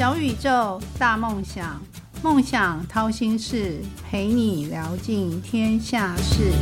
小宇宙，大梦想，梦想掏心事，陪你聊尽天下事。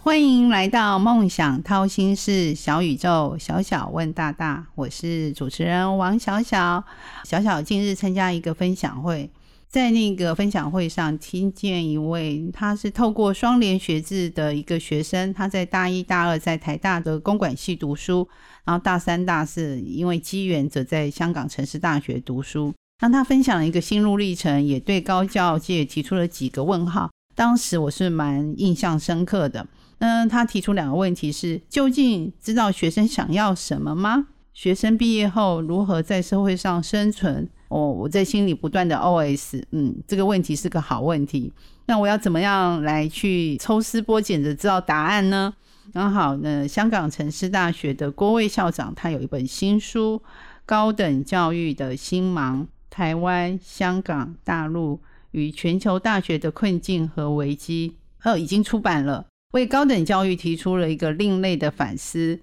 欢迎来到梦想掏心事小宇宙，小小问大大，我是主持人王小小。小小近日参加一个分享会，在那个分享会上，听见一位他是透过双联学制的一个学生，他在大一、大二在台大的公管系读书，然后大三、大四因为机缘则在香港城市大学读书。让他分享了一个心路历程，也对高教界提出了几个问号。当时我是蛮印象深刻的。嗯，他提出两个问题是：究竟知道学生想要什么吗？学生毕业后如何在社会上生存？哦，我在心里不断的 OS，嗯，这个问题是个好问题。那我要怎么样来去抽丝剥茧的知道答案呢？刚好呢，香港城市大学的郭卫校长他有一本新书《高等教育的新盲：台湾、香港、大陆与全球大学的困境和危机》，呃，已经出版了。为高等教育提出了一个另类的反思，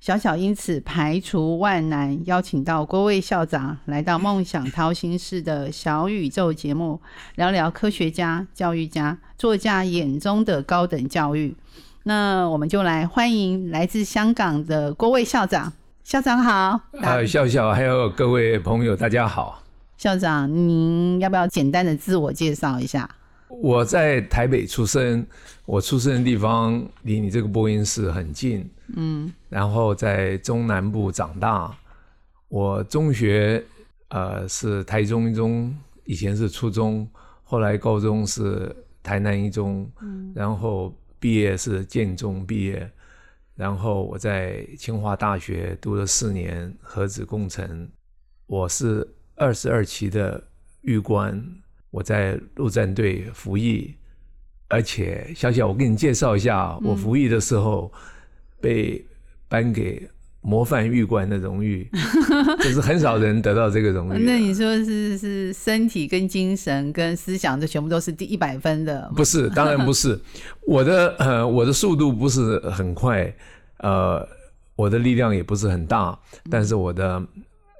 小小因此排除万难，邀请到郭卫校长来到《梦想掏心事》的小宇宙节目，聊聊科学家、教育家、作家眼中的高等教育。那我们就来欢迎来自香港的郭卫校长。校长好，啊，笑笑，还有各位朋友，大家好。校长，您要不要简单的自我介绍一下？我在台北出生，我出生的地方离你这个播音室很近，嗯，然后在中南部长大。我中学呃是台中一中，以前是初中，后来高中是台南一中，嗯，然后毕业是建中毕业，然后我在清华大学读了四年核子工程，我是二十二期的预官。我在陆战队服役，而且小小，我给你介绍一下，我服役的时候被颁给模范狱官的荣誉，就是很少人得到这个荣誉。那你说是是身体跟精神跟思想，这全部都是第一百分的？不是，当然不是。我的呃，我的速度不是很快，呃，我的力量也不是很大，但是我的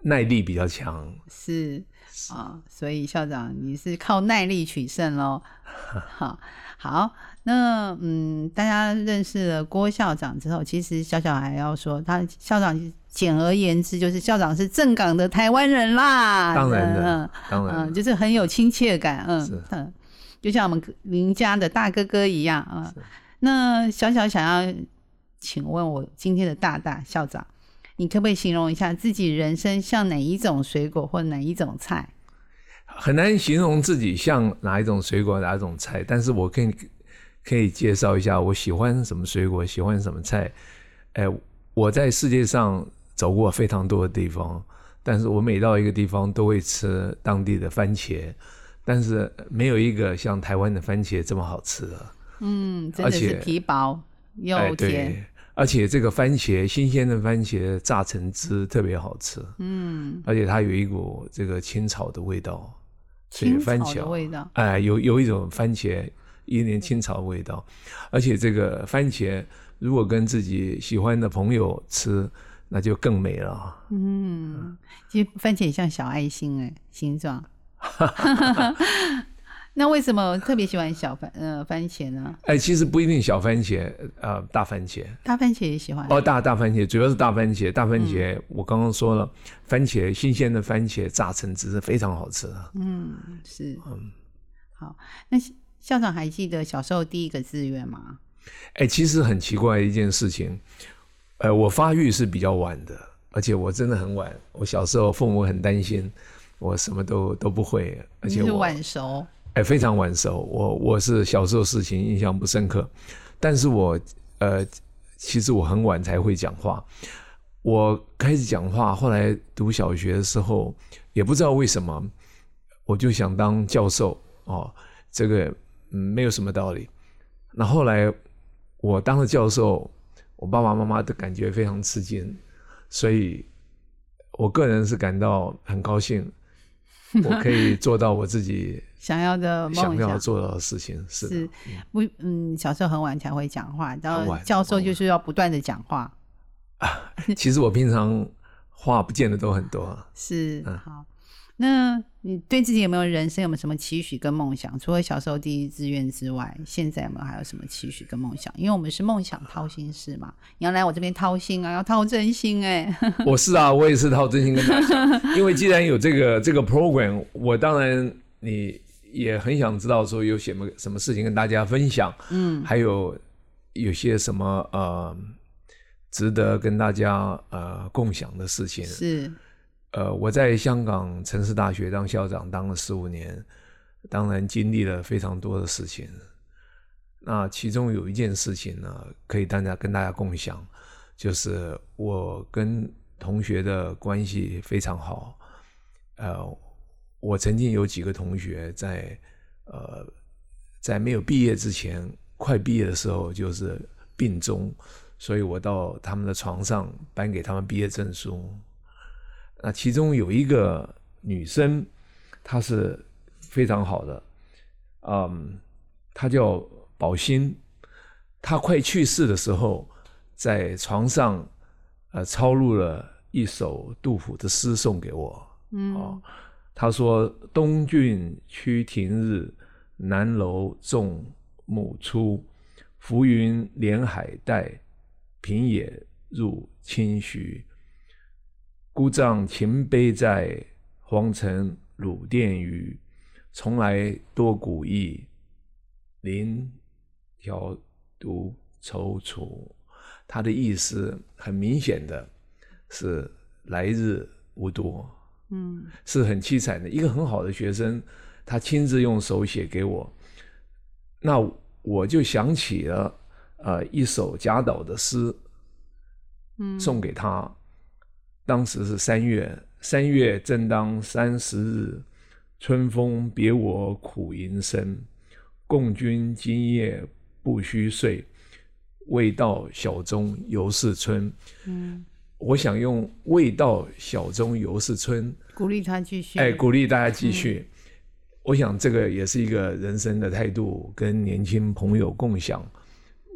耐力比较强。是。啊，所以校长你是靠耐力取胜喽。好，好，那嗯，大家认识了郭校长之后，其实小小还要说，他校长简而言之就是校长是正港的台湾人啦。当然的，当然，就是很有亲切感。嗯嗯，就像我们邻家的大哥哥一样啊。那小小想要请问我今天的大大校长，你可不可以形容一下自己人生像哪一种水果或哪一种菜？很难形容自己像哪一种水果哪一种菜，但是我可以可以介绍一下我喜欢什么水果，喜欢什么菜。哎，我在世界上走过非常多的地方，但是我每到一个地方都会吃当地的番茄，但是没有一个像台湾的番茄这么好吃的。嗯，真的是皮薄又甜，而且这个番茄新鲜的番茄榨成汁特别好吃。嗯，而且它有一股这个青草的味道。青番茄味道，哎，有有一种番茄一点青草味道，而且这个番茄如果跟自己喜欢的朋友吃，那就更美了。嗯，其实番茄像小爱心哎，形状。那为什么特别喜欢小番呃番茄呢？哎，其实不一定小番茄，呃，大番茄，大番茄也喜欢。哦，大大番茄主要是大番茄，大番茄我刚刚说了，番茄新鲜的番茄榨成汁是非常好吃的。嗯，是，嗯，好。那校长还记得小时候第一个志愿吗？哎，其实很奇怪一件事情，呃，我发育是比较晚的，而且我真的很晚。我小时候父母很担心我什么都都不会，而且我晚熟。哎，非常晚熟。我我是小时候事情印象不深刻，但是我呃，其实我很晚才会讲话。我开始讲话，后来读小学的时候，也不知道为什么，我就想当教授哦。这个没有什么道理。那后来我当了教授，我爸爸妈妈的感觉非常吃惊，所以我个人是感到很高兴。我可以做到我自己 想要的梦想要。做到的事情。是的是不，嗯，小时候很晚才会讲话，然后教授就是要不断的讲话，其实我平常话不见得都很多。是嗯好。那你对自己有没有人生有没有什么期许跟梦想？除了小时候第一志愿之外，现在有没有还有什么期许跟梦想？因为我们是梦想掏心事嘛，你要来我这边掏心啊，要掏真心哎、我是啊，我也是掏真心跟大家讲，因为既然有这个这个 program，我当然你也很想知道说有什么什么事情跟大家分享，嗯，还有有些什么呃值得跟大家呃共享的事情。是呃，我在香港城市大学当校长当了十五年，当然经历了非常多的事情。那其中有一件事情呢，可以大家跟大家共享，就是我跟同学的关系非常好。呃，我曾经有几个同学在呃在没有毕业之前，快毕业的时候就是病中，所以我到他们的床上颁给他们毕业证书。那其中有一个女生，她是非常好的，嗯，她叫宝欣，她快去世的时候，在床上，呃，抄录了一首杜甫的诗送给我。嗯哦，她说：“东郡曲庭日，南楼众暮初。浮云连海带，平野入清徐。孤杖擎杯在，荒城鲁殿宇。从来多古意，临条独踌躇。他的意思很明显的是来日无多，嗯是很凄惨的。一个很好的学生，他亲自用手写给我，那我就想起了呃一首贾岛的诗，嗯，送给他。当时是三月，三月正当三十日，春风别我苦吟声。共君今夜不须睡，未到晓钟犹是春。嗯，我想用“未到晓钟犹是春鼓励他继”，续，哎，鼓励大家继续。我想这个也是一个人生的态度，跟年轻朋友共享。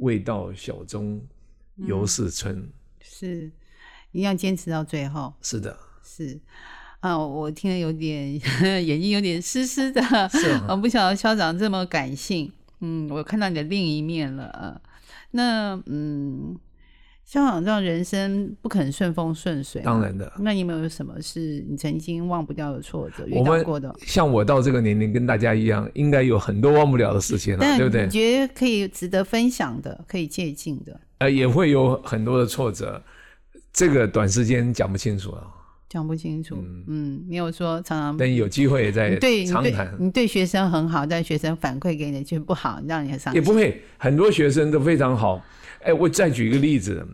未到晓钟犹是春，是一定要坚持到最后，是的，是。啊，我听了有点 眼睛有点湿湿的，我不晓得校长这么感性，嗯，我看到你的另一面了。呃那嗯，校长知道人生不可能顺风顺水，当。然的。那你有没有什么是你曾经忘不掉的挫折，遇到过的？像我到这个年龄，跟大家一样，应该有很多忘不了的事情了，但对不对你？觉得可以值得分享的，可以借鉴的，呃，也会有很多的挫折，这个短时间讲不清楚了。讲不清楚。嗯，没有说常常等有机会再你对你对长谈。你对学生很好，但学生反馈给你却不好，让你很伤心。也不会，很多学生都非常好。哎，我再举一个例子，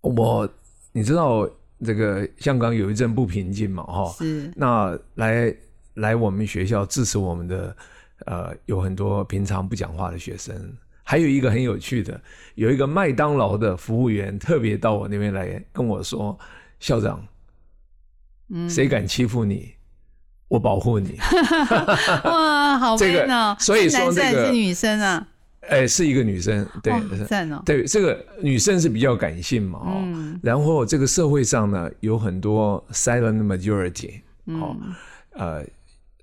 我你知道这个香港有一阵不平静嘛，哈、是那来来我们学校支持我们的，呃，有很多平常不讲话的学生，还有一个很有趣的，有一个麦当劳的服务员特别到我那边来跟我说：“校长，嗯，谁敢欺负你，我保护你。哇，好这个！所以说这个生还是女生啊？”哎，是一个女生，对，哇是赞哦。对，这个女生是比较感性嘛，哦，嗯然后这个社会上呢有很多 silent majority，哦，嗯呃，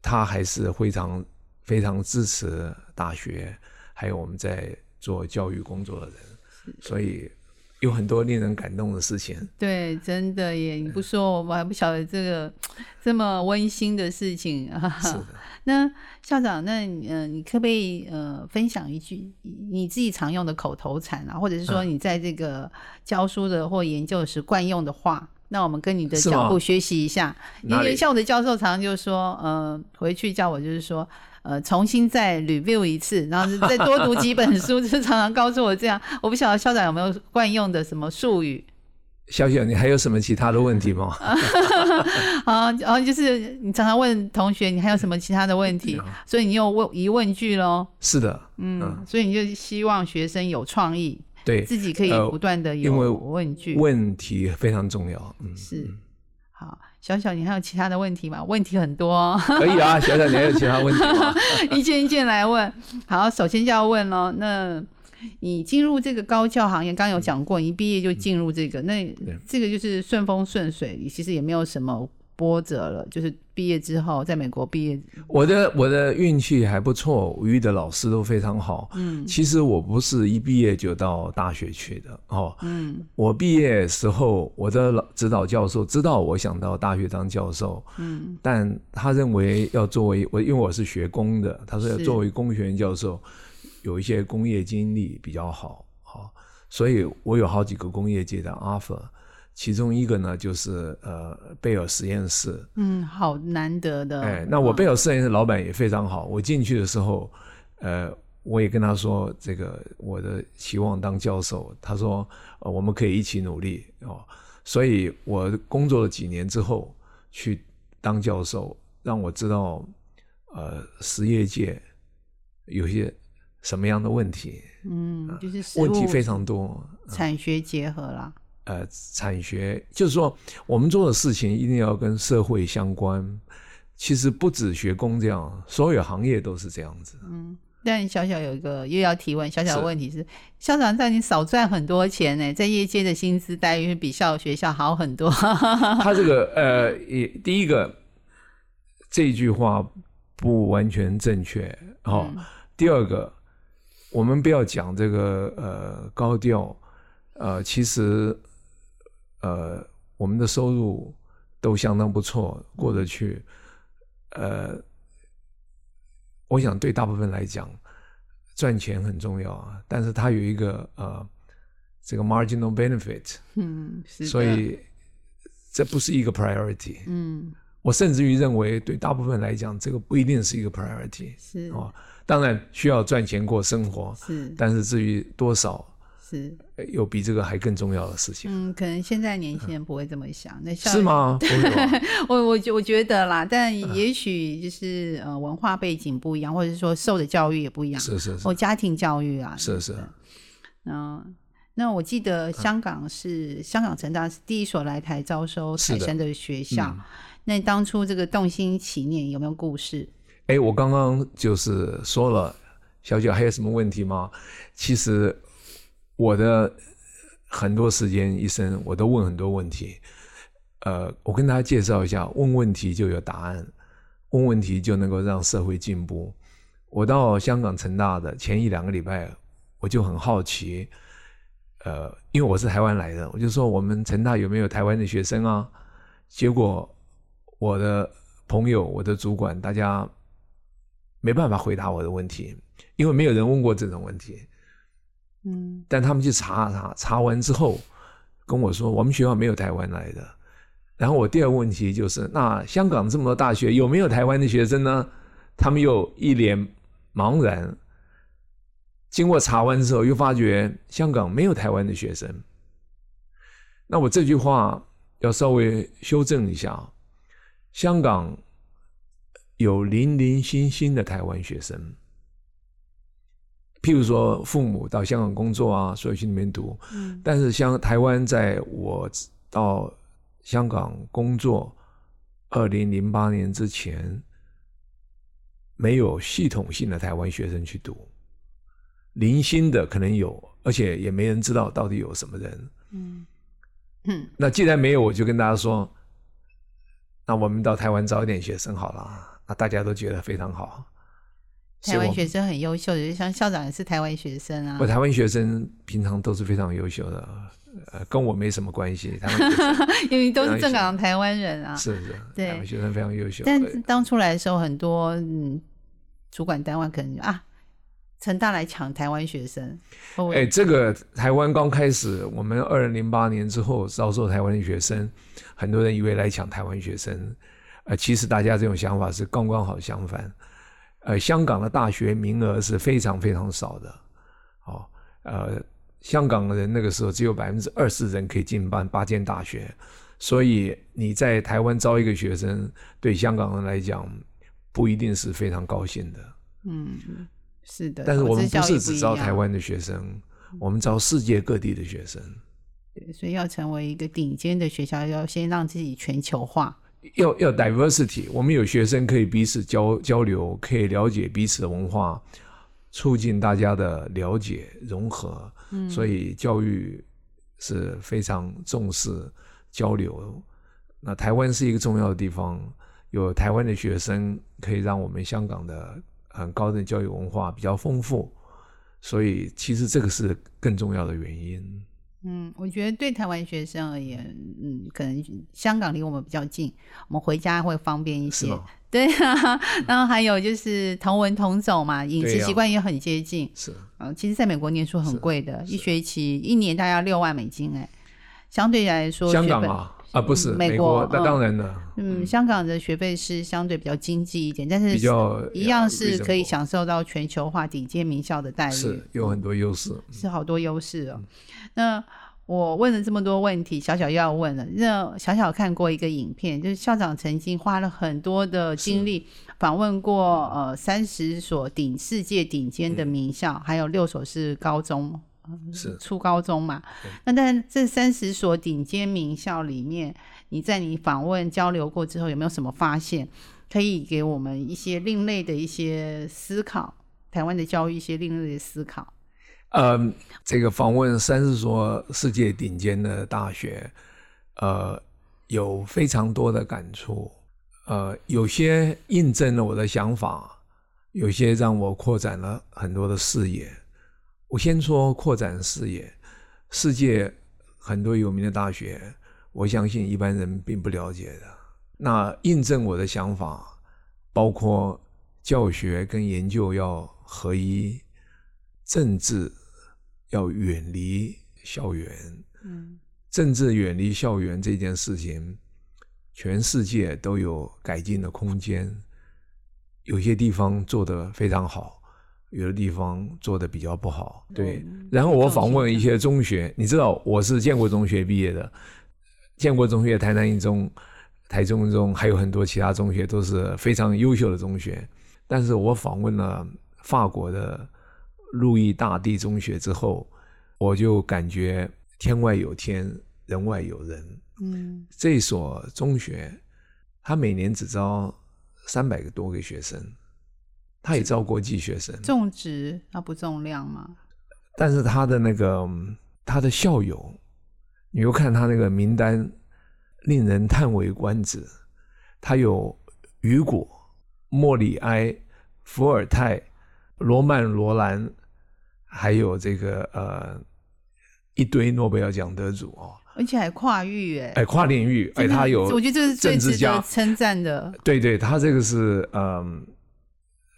她还是非常非常支持大学，还有我们在做教育工作的人，所以有很多令人感动的事情。对，真的耶！你不说，我还不晓得这个这么温馨的事情啊。是的，那校长，那呃，你可不可以呃分享一句你自己常用的口头禅啊，或者是说嗯你在这个教书的或研究时惯用的话？那我们跟你的脚步学习一下。因哪像我的教授常常就说，呃，回去叫我就是说，呃，重新再 review 一次，然后再多读几本书，就是常常告诉我这样。我不晓得校长有没有惯用的什么术语？小小，你还有什么其他的问题吗？啊，然后就是你常常问同学，你还有什么其他的问题？所以你有问疑问句喽。是的，嗯，所以你就希望学生有创意，对，自己可以呃不断的有因为问句。问题非常重要。嗯，是好，小小，你还有其他的问题吗？问题很多、哦，可以啊，小小，你还有其他问题吗？一件一件来问。好，首先就要问喽，那你进入这个高教行业，刚刚有讲过，你一毕业就进入这个，那这个就是顺风顺水，其实也没有什么波折了。就是毕业之后，在美国毕业，我的我的运气还不错，我遇的老师都非常好。嗯，其实我不是一毕业就到大学去的哦。嗯，我毕业时候，我的老指导教授知道我想到大学当教授。嗯，但他认为要作为我，因为我是学工的，他说要作为工学院教授。有一些工业经历比较好，好，所以我有好几个工业界的 offer，其中一个呢就是呃贝尔实验室，嗯，好难得的，哎，那我贝尔实验室老板也非常好，我进去的时候，呃，我也跟他说这个我的期望当教授，他说呃我们可以一起努力哦，所以我工作了几年之后去当教授，让我知道呃实业界有些。什么样的问题？嗯，就是问题非常多，产学结合啦。呃，产学就是说，我们做的事情一定要跟社会相关。其实不止学工这样，所有行业都是这样子。嗯，但小小有一个又要提问，小小的问题是，校长在你少赚很多钱呢，在业界的薪资待遇比校学校好很多。他这个呃，也第一个这句话不完全正确哦。第二个。我们不要讲这个呃高调，呃，其实呃我们的收入都相当不错，过得去。呃，我想对大部分来讲，赚钱很重要啊，但是它有一个呃这个 marginal benefit，嗯，所以这不是一个 priority。嗯，我甚至于认为对大部分来讲，这个不一定是一个 priority。是啊。当然需要赚钱过生活，是，但是至于多少，是有比这个还更重要的事情。嗯，可能现在年轻人不会这么想，那是吗？我我我觉得啦，但也许就是呃文化背景不一样，或者是说受的教育也不一样，是是是，或家庭教育啊，是是。嗯，那我记得香港是香港城大是第一所来台招收台生的学校，那当初这个动心起念有没有故事？哎，我刚刚就是说了，小姐还有什么问题吗？其实我的很多时间一生，我都问很多问题。呃，我跟大家介绍一下，问问题就有答案，问问题就能够让社会进步。我到香港城大的前一两个礼拜，我就很好奇，呃，因为我是台湾来的，我就说我们城大有没有台湾的学生啊？结果我的朋友、我的主管，大家。没办法回答我的问题，因为没有人问过这种问题。嗯，但他们去查查查完之后，跟我说我们学校没有台湾来的。然后我第二个问题就是，那香港这么多大学有没有台湾的学生呢？他们又一脸茫然。经过查完之后，又发觉香港没有台湾的学生。那我这句话要稍微修正一下，香港。有零零星星的台湾学生，譬如说父母到香港工作啊，所以去那边读。嗯，但是像台湾，在我到香港工作二零零八年之前，没有系统性的台湾学生去读，零星的可能有，而且也没人知道到底有什么人。嗯嗯，那既然没有，我就跟大家说，那我们到台湾招一点学生好了。那大家都觉得非常好。台湾学生很优秀，就像校长也是台湾学生啊。我台湾学生平常都是非常优秀的，呃，跟我没什么关系。因为都是正港台湾人啊。是是，台湾学生非常优秀。但当初来的时候，很多嗯，主管单位可能啊，成大来抢台湾学生。哎，这个台湾刚开始，我们二零零八年之后招收台湾的学生，很多人以为来抢台湾学生。呃，其实大家这种想法是刚刚好相反。呃，香港的大学名额是非常非常少的，哦，呃，香港人那个时候只有百分之二十人可以进办八间大学，所以你在台湾招一个学生，对香港人来讲不一定是非常高兴的。嗯，是的。但是我们不是只招台湾的学生，我们招世界各地的学生。对，所以要成为一个顶尖的学校，要先让自己全球化。要要 diversity，我们有学生可以彼此交交流，可以了解彼此的文化，促进大家的了解融合。嗯，所以教育是非常重视交流。那台湾是一个重要的地方，有台湾的学生可以让我们香港的很高等教育文化比较丰富。所以其实这个是更重要的原因。嗯，我觉得对台湾学生而言，嗯，可能香港离我们比较近，我们回家会方便一些。对啊，然后还有就是同文同种嘛，饮食习惯也很接近。是，嗯，其实在美国念书很贵的，一学期一年大概要六万美金哎，相对来说，香港啊。啊，不是美国，那当然了。嗯，香港的学费是相对比较经济一点，但是比较一样是可以享受到全球化顶尖名校的待遇，是有很多优势，是好多优势哦。那我问了这么多问题，小小又要问了。那小小看过一个影片，就是校长曾经花了很多的精力访问过呃三十所顶世界顶尖的名校，还有六所是高中。是初高中嘛？那但这三十所顶尖名校里面，你在你访问交流过之后，有没有什么发现，可以给我们一些另类的一些思考？台湾的教育一些另类的思考。呃，这个访问三十所世界顶尖的大学，呃，有非常多的感触。呃，有些印证了我的想法，有些让我扩展了很多的视野。我先说扩展视野，世界很多有名的大学，我相信一般人并不了解的。那印证我的想法，包括教学跟研究要合一，政治要远离校园。嗯，政治远离校园这件事情，全世界都有改进的空间，有些地方做得非常好。有的地方做的比较不好，对。然后我访问一些中学，你知道我是建国中学毕业的，建国中学、台南一中、台中一中，还有很多其他中学都是非常优秀的中学。但是我访问了法国的路易大帝中学之后，我就感觉天外有天，人外有人。嗯，这所中学，他每年只招三百个多个学生。他也招国际学生，重质那不重量吗？但是他的那个他的校友，你又看他那个名单，令人叹为观止。他有雨果、莫里埃、伏尔泰、罗曼罗兰，还有这个呃一堆诺贝尔奖得主哦，而且还跨域哎，哎跨领域哎，他有，我觉得这是最值得称赞的。对对，他这个是嗯。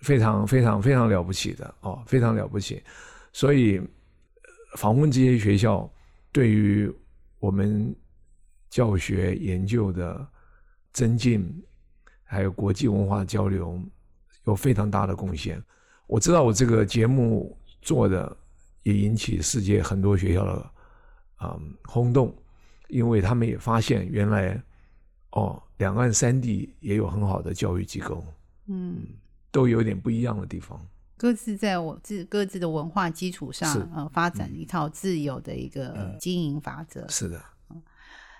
非常非常非常了不起的哦，非常了不起。所以访问这些学校，对于我们教学研究的增进，还有国际文化交流，有非常大的贡献。我知道我这个节目做的也引起世界很多学校的嗯轰动，因为他们也发现原来哦，两岸三地也有很好的教育机构。嗯。都有点不一样的地方，各自在我自各自的文化基础上，呃，发展一套自有的一个经营法则。是的，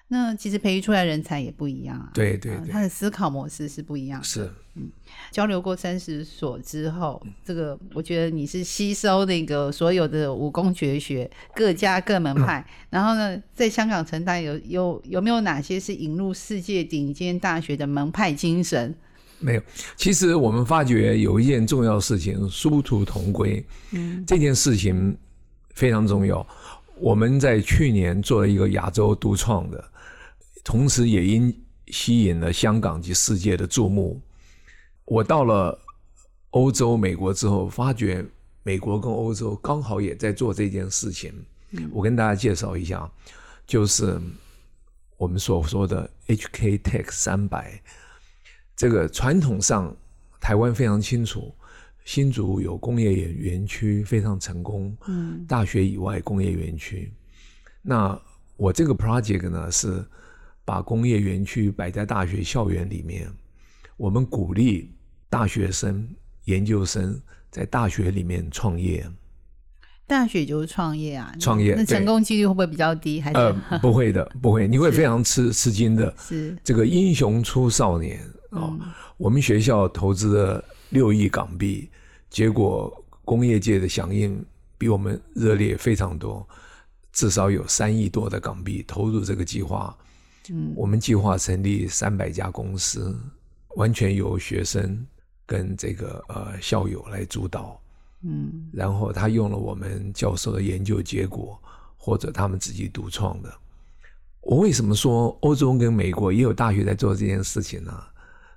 那其实培育出来人才也不一样啊。对对，他的思考模式是不一样。是，嗯，交流过三十所之后，这个我觉得你是吸收那个所有的武功绝学，各家各门派，然后呢，在香港城大有有有没有哪些是引入世界顶尖大学的门派精神？没有，其实我们发觉有一件重要事情，殊途同归。嗯，这件事情非常重要。我们在去年做了一个亚洲独创的，同时也因吸引了香港及世界的注目。我到了欧洲、美国之后，发觉美国跟欧洲刚好也在做这件事情。嗯我跟大家介绍一下，就是我们所说的 HK Tech 三百。这个传统上，台湾非常清楚，新竹有工业园园区非常成功。嗯，大学以外工业园区，那我这个 project 呢是把工业园区摆在大学校园里面，我们鼓励大学生、研究生在大学里面创业。大学就是创业啊，创业那成功几率会不会比较低？还是、呃，不会的，不会，你会非常吃吃惊的。是这个英雄出少年哦，我们学校投资了六亿港币，结果工业界的响应比我们热烈非常多，至少有三亿多的港币投入这个计划。嗯，我们计划成立三百家公司，完全由学生跟这个呃校友来主导。嗯，然后他用了我们教授的研究结果，或者他们自己独创的。我为什么说欧洲跟美国也有大学在做这件事情呢？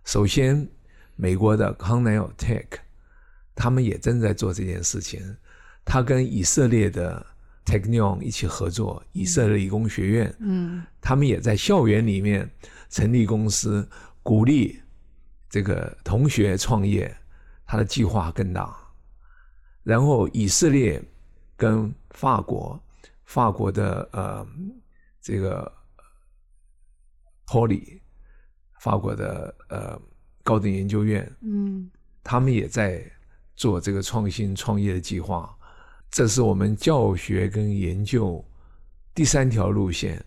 首先，美国的 Cornell Tech，他们也正在做这件事情。他跟以色列的 Technion 一起合作，以色列理工学院，嗯，他们也在校园里面成立公司，鼓励这个同学创业。他的计划更大。然后以色列跟法国，法国的呃这个 Poly，法国的呃高等研究院，嗯，他们也在做这个创新创业的计划。这是我们教学跟研究第三条路线。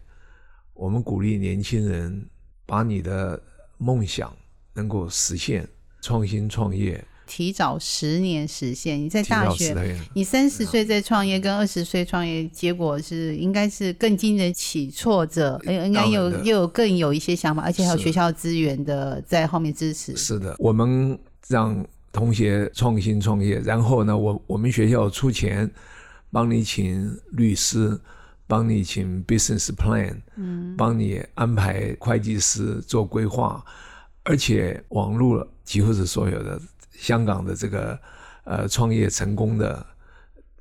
我们鼓励年轻人把你的梦想能够实现，创新创业。提早十年实现。你在大学你三十岁在创业，跟二十岁创业，结果是应该是更经得起挫折，呃应该有又有更有一些想法，而且还有学校资源的在后面支持。是的，我们让同学创新创业，然后呢，我我们学校出钱帮你请律师，帮你请 business plan，嗯，帮你安排会计师做规划，而且网络几乎是所有的香港的这个呃创业成功的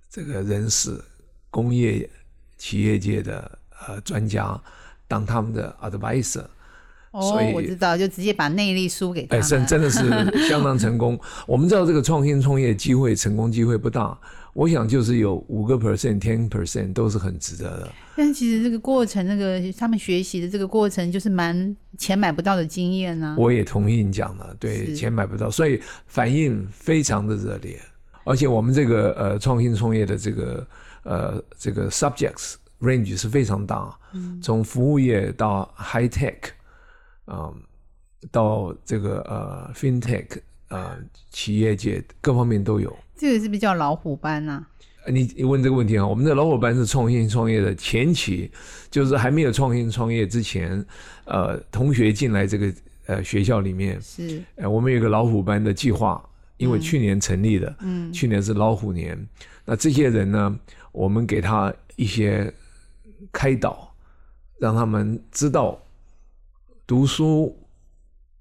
这个人士，工业企业界的呃专家当他们的 advisor。所哦以，我知道，就直接把内力输给他哎，真真的是相当成功。我们知道这个创新创业机会成功机会不大，我想就是有五个 percent、ten percent 都是很值得的。但其实这个过程，那个他们学习的这个过程，就是蛮钱买不到的经验啊。我也同意你讲的，对，钱买不到，所以反应非常的热烈。而且我们这个呃创新创业的这个呃这个 subjects range 是非常大，从服务业到 high tech，嗯、到这个呃 fintech，呃企业界各方面都有。这个是不是叫老虎班啊？呃你你问这个问题啊，我们的老伙伴是创新创业的前期，就是还没有创新创业之前，呃，同学进来这个呃学校里面，是呃，我们有一个老虎班的计划，因为去年成立的，嗯去年是老虎年，那这些人呢，我们给他一些开导，让他们知道读书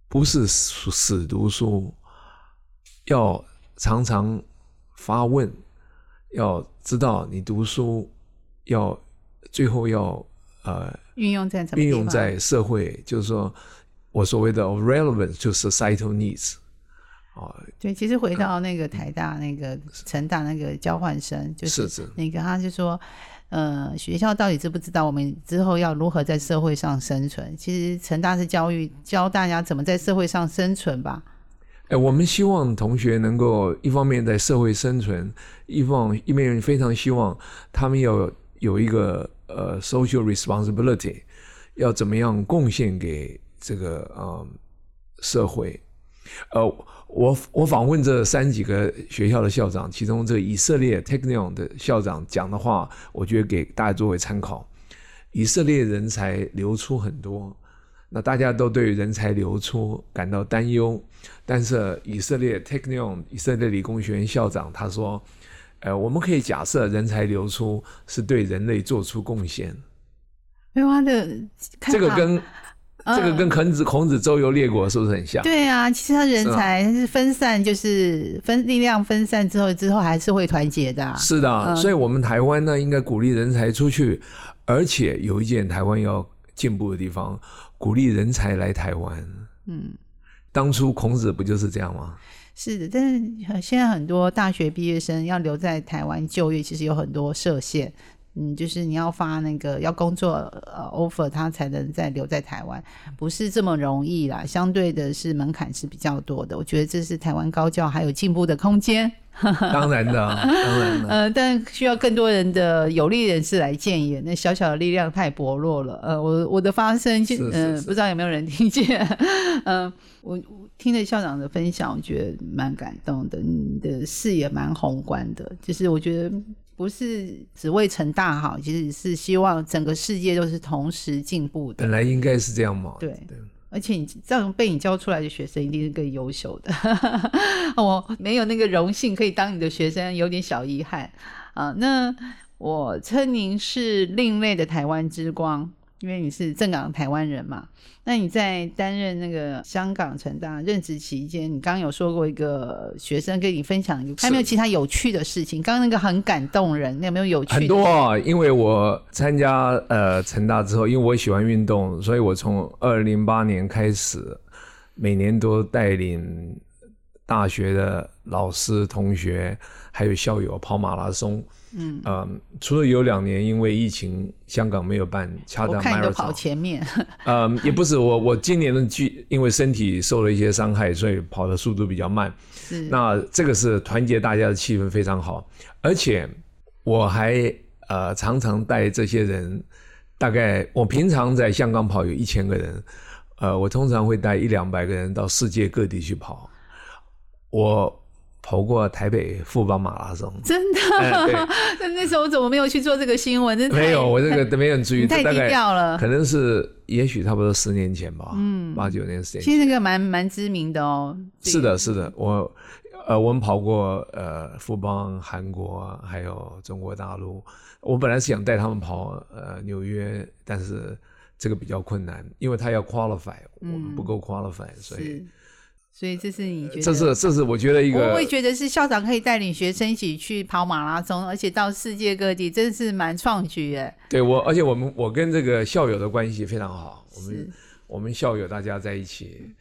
不是死死读书，要常常发问，要知道你读书要最后要呃运用在什么运？用在社会，就是说我所谓的 relevant 就是 societal needs 啊，对，其实回到那个台大那个成大那个交换生，就是那个他就说，呃，学校到底知不知道我们之后要如何在社会上生存？其实成大是教育教大家怎么在社会上生存吧。哎，我们希望同学能够一方面在社会生存，一方一面非常希望他们要有一个呃 social responsibility，要怎么样贡献给这个呃社会。呃，我我访问这三几个学校的校长，其中这以色列 Technion 的校长讲的话，我觉得给大家作为参考。以色列人才流出很多，那大家都对人才流出感到担忧。但是以色列 Technion 以色列理工学院校长他说：“呃，我们可以假设人才流出是对人类做出贡献。没有他的看这个跟嗯这个跟孔子孔子周游列国是不是很像？对啊，其实他人才是分散，就是分力量分散之后，之后还是会团结的、啊。是的，嗯所以我们台湾呢，应该鼓励人才出去，而且有一件台湾要进步的地方，鼓励人才来台湾。嗯，当初孔子不就是这样吗？是的，但是现在很多大学毕业生要留在台湾就业，其实有很多设限。嗯，就是你要发那个要工作呃 offer，他才能再留在台湾，不是这么容易啦。相对的是门槛是比较多的，我觉得这是台湾高教还有进步的空间。当然的，当然的。呃，但需要更多人的有力人士来建言，那小小的力量太薄弱了。呃，我我的发声，嗯，不知道有没有人听见？嗯，我听了校长的分享，我觉得蛮感动的。你的视野蛮宏观的，就是我觉得不是只为成大好，其实是希望整个世界都是同时进步的。本来应该是这样嘛。对对。而且你这样被你教出来的学生一定是更优秀的，我没有那个荣幸可以当你的学生，有点小遗憾啊。那我称您是另类的台湾之光。因为你是正港台湾人嘛，那你在担任那个香港成大任职期间，你刚刚有说过一个学生跟你分享，还没有其他有趣的事情？刚刚那个很感动人，有没有有趣？很多啊，因为我参加呃成大之后，因为我喜欢运动，所以我从二零零八年开始，每年都带领大学的老师、同学还有校友跑马拉松。嗯除了有两年因为疫情香港没有办恰当马拉松，跑前面。嗯，也不是我，我今年的剧因为身体受了一些伤害，所以跑的速度比较慢。是，那这个是团结大家的气氛非常好，而且我还呃常常带这些人，大概我平常在香港跑有一千个人，呃，我通常会带一两百个人到世界各地去跑，我。跑过台北富邦马拉松，真的？那那时候怎么没有去做这个新闻？没有，我这个都没人注意，太低调了。可能是，也许差不多十年前吧，嗯，八九年时间。其实那个蛮蛮知名的哦。是的，是的，我呃，我们跑过呃富邦、韩国还有中国大陆。我本来是想带他们跑呃纽约，但是这个比较困难，因为他要 qualify，我们不够 qualify，所以。所以这是你觉得？这是这是我觉得一个，我会觉得是校长可以带领学生一起去跑马拉松，而且到世界各地，真是蛮创举耶。对我，而且我们我跟这个校友的关系非常好。我们我们校友大家在一起，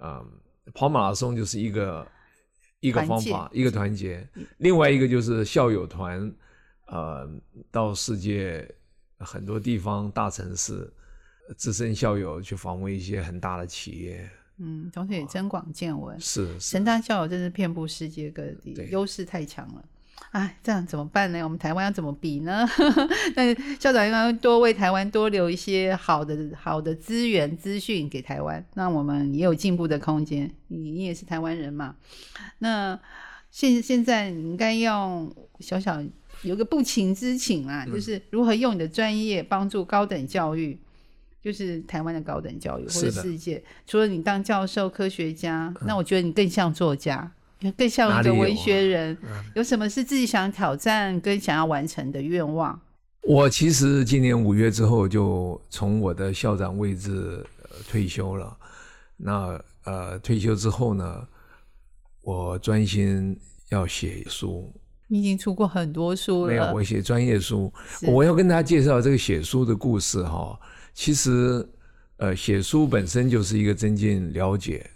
嗯，跑马拉松就是一个一个方法，一个团结。另外一个就是校友团，呃，到世界很多地方大城市，资深校友去访问一些很大的企业。嗯，同时也增广见闻。是，神大校友真是遍布世界各地，优势太强了。哎，这样怎么办呢？我们台湾要怎么比呢？那校长应该多为台湾多留一些好的好的资源资讯给台湾，那我们也有进步的空间。你你也是台湾人嘛？那现现在你应该用小小有个不情之请啊，就是如何用你的专业帮助高等教育。就是台湾的高等教育或者世界，除了你当教授、科学家，那我觉得你更像作家，更像一个文学人。有什么是自己想挑战跟想要完成的愿望？我其实今年五月之后就从我的校长位置退休了。那呃，退休之后呢，我专心要写书。你已经出过很多书了。没有，我写专业书。我要跟大家介绍这个写书的故事哈。其实，呃，写书本身就是一个增进了解、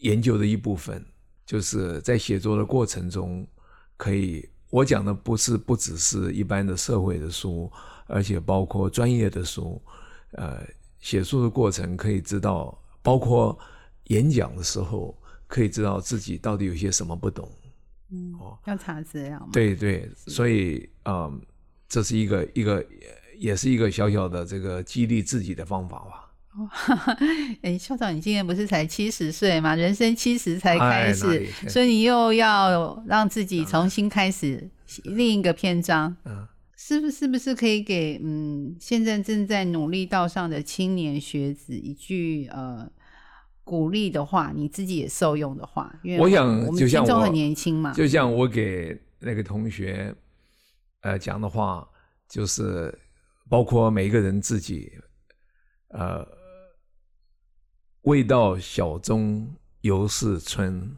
研究的一部分。就是在写作的过程中，可以我讲的不是不只是一般的社会的书，而且包括专业的书。呃，写书的过程可以知道，包括演讲的时候，可以知道自己到底有些什么不懂。嗯，哦，要查资料。对对，所以，嗯，这是一个一个。也是一个小小的这个激励自己的方法吧。哎，校长，你今年不是才七十岁吗？人生七十才开始，所以你又要让自己重新开始另一个篇章。嗯，是不是不是可以给嗯现在正在努力道上的青年学子一句呃鼓励的话？你自己也受用的话？因为我想，我们听众很年轻嘛，就像我给那个同学呃讲的话，就是。包括每一个人自己，呃，未到小中犹是春，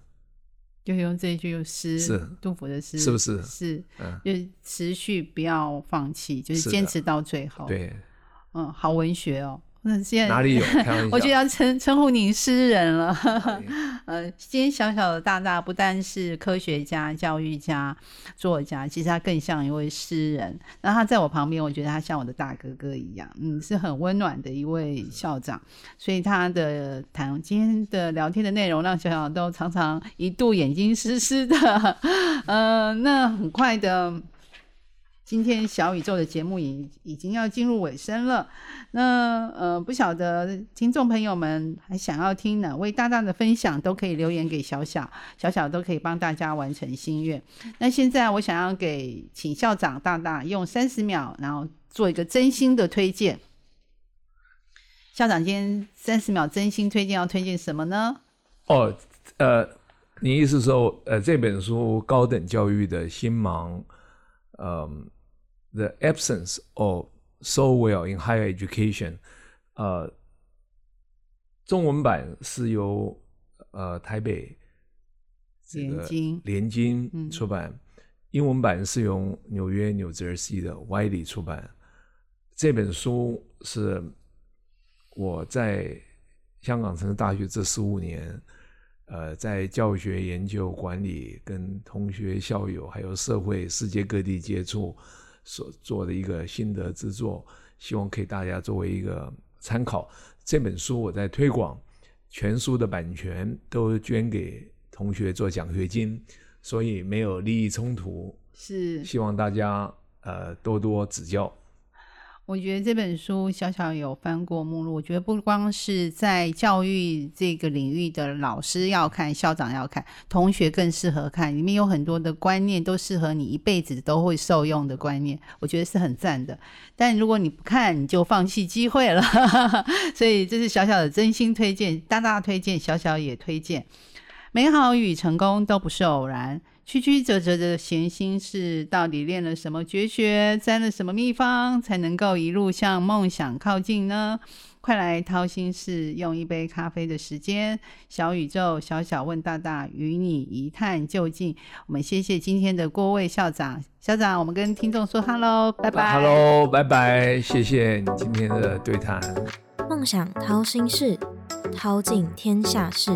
就用这一句诗，是。杜甫的诗，是不是？是，嗯，就持续不要放弃，就是坚持到最后。对，嗯，好文学哦。那现在哪里有？我觉得要称称呼您诗人了。呃，今天小小的大大不但是科学家、教育家、作家，其实他更像一位诗人。那他在我旁边，我觉得他像我的大哥哥一样，嗯，是很温暖的一位校长。所以他的谈今天的聊天的内容，让小小都常常一度眼睛湿湿的。呃，那很快的。今天小宇宙的节目已已经要进入尾声了，那呃不晓得听众朋友们还想要听哪位大大的分享，都可以留言给小小，小小都可以帮大家完成心愿。那现在我想要给请校长大大用三十秒，然后做一个真心的推荐。校长今天三十秒真心推荐要推荐什么呢？哦，呃，你意思说呃这本书《高等教育的新盲》，嗯。The absence of so well in higher education，呃，中文版是由呃台北联经联经出版，英文版是由纽约 New Jersey 的 Wiley 出版。这本书是我在香港城市大学这十五年，呃，在教学、研究、管理、跟同学、校友还有社会、世界各地接触。所做的一个心得之作，希望可以大家作为一个参考。这本书我在推广，全书的版权都捐给同学做奖学金，所以没有利益冲突。是，希望大家呃多多指教。我觉得这本书小小有翻过目录，我觉得不光是在教育这个领域的老师要看，校长要看，同学更适合看。里面有很多的观念都适合你一辈子都会受用的观念，我觉得是很赞的。但如果你不看，你就放弃机会了。所以这是小小的真心推荐，大大推荐，小小也推荐。美好与成功都不是偶然。曲曲折折的闲心事，到底练了什么绝学，沾了什么秘方，才能够一路向梦想靠近呢？快来掏心事，用一杯咖啡的时间，小宇宙小小问大大，与你一探究竟。我们谢谢今天的郭卫校长，校长，我们跟听众说 hello，拜拜。hello，拜拜，谢谢你今天的对谈。梦想掏心事，掏尽天下事。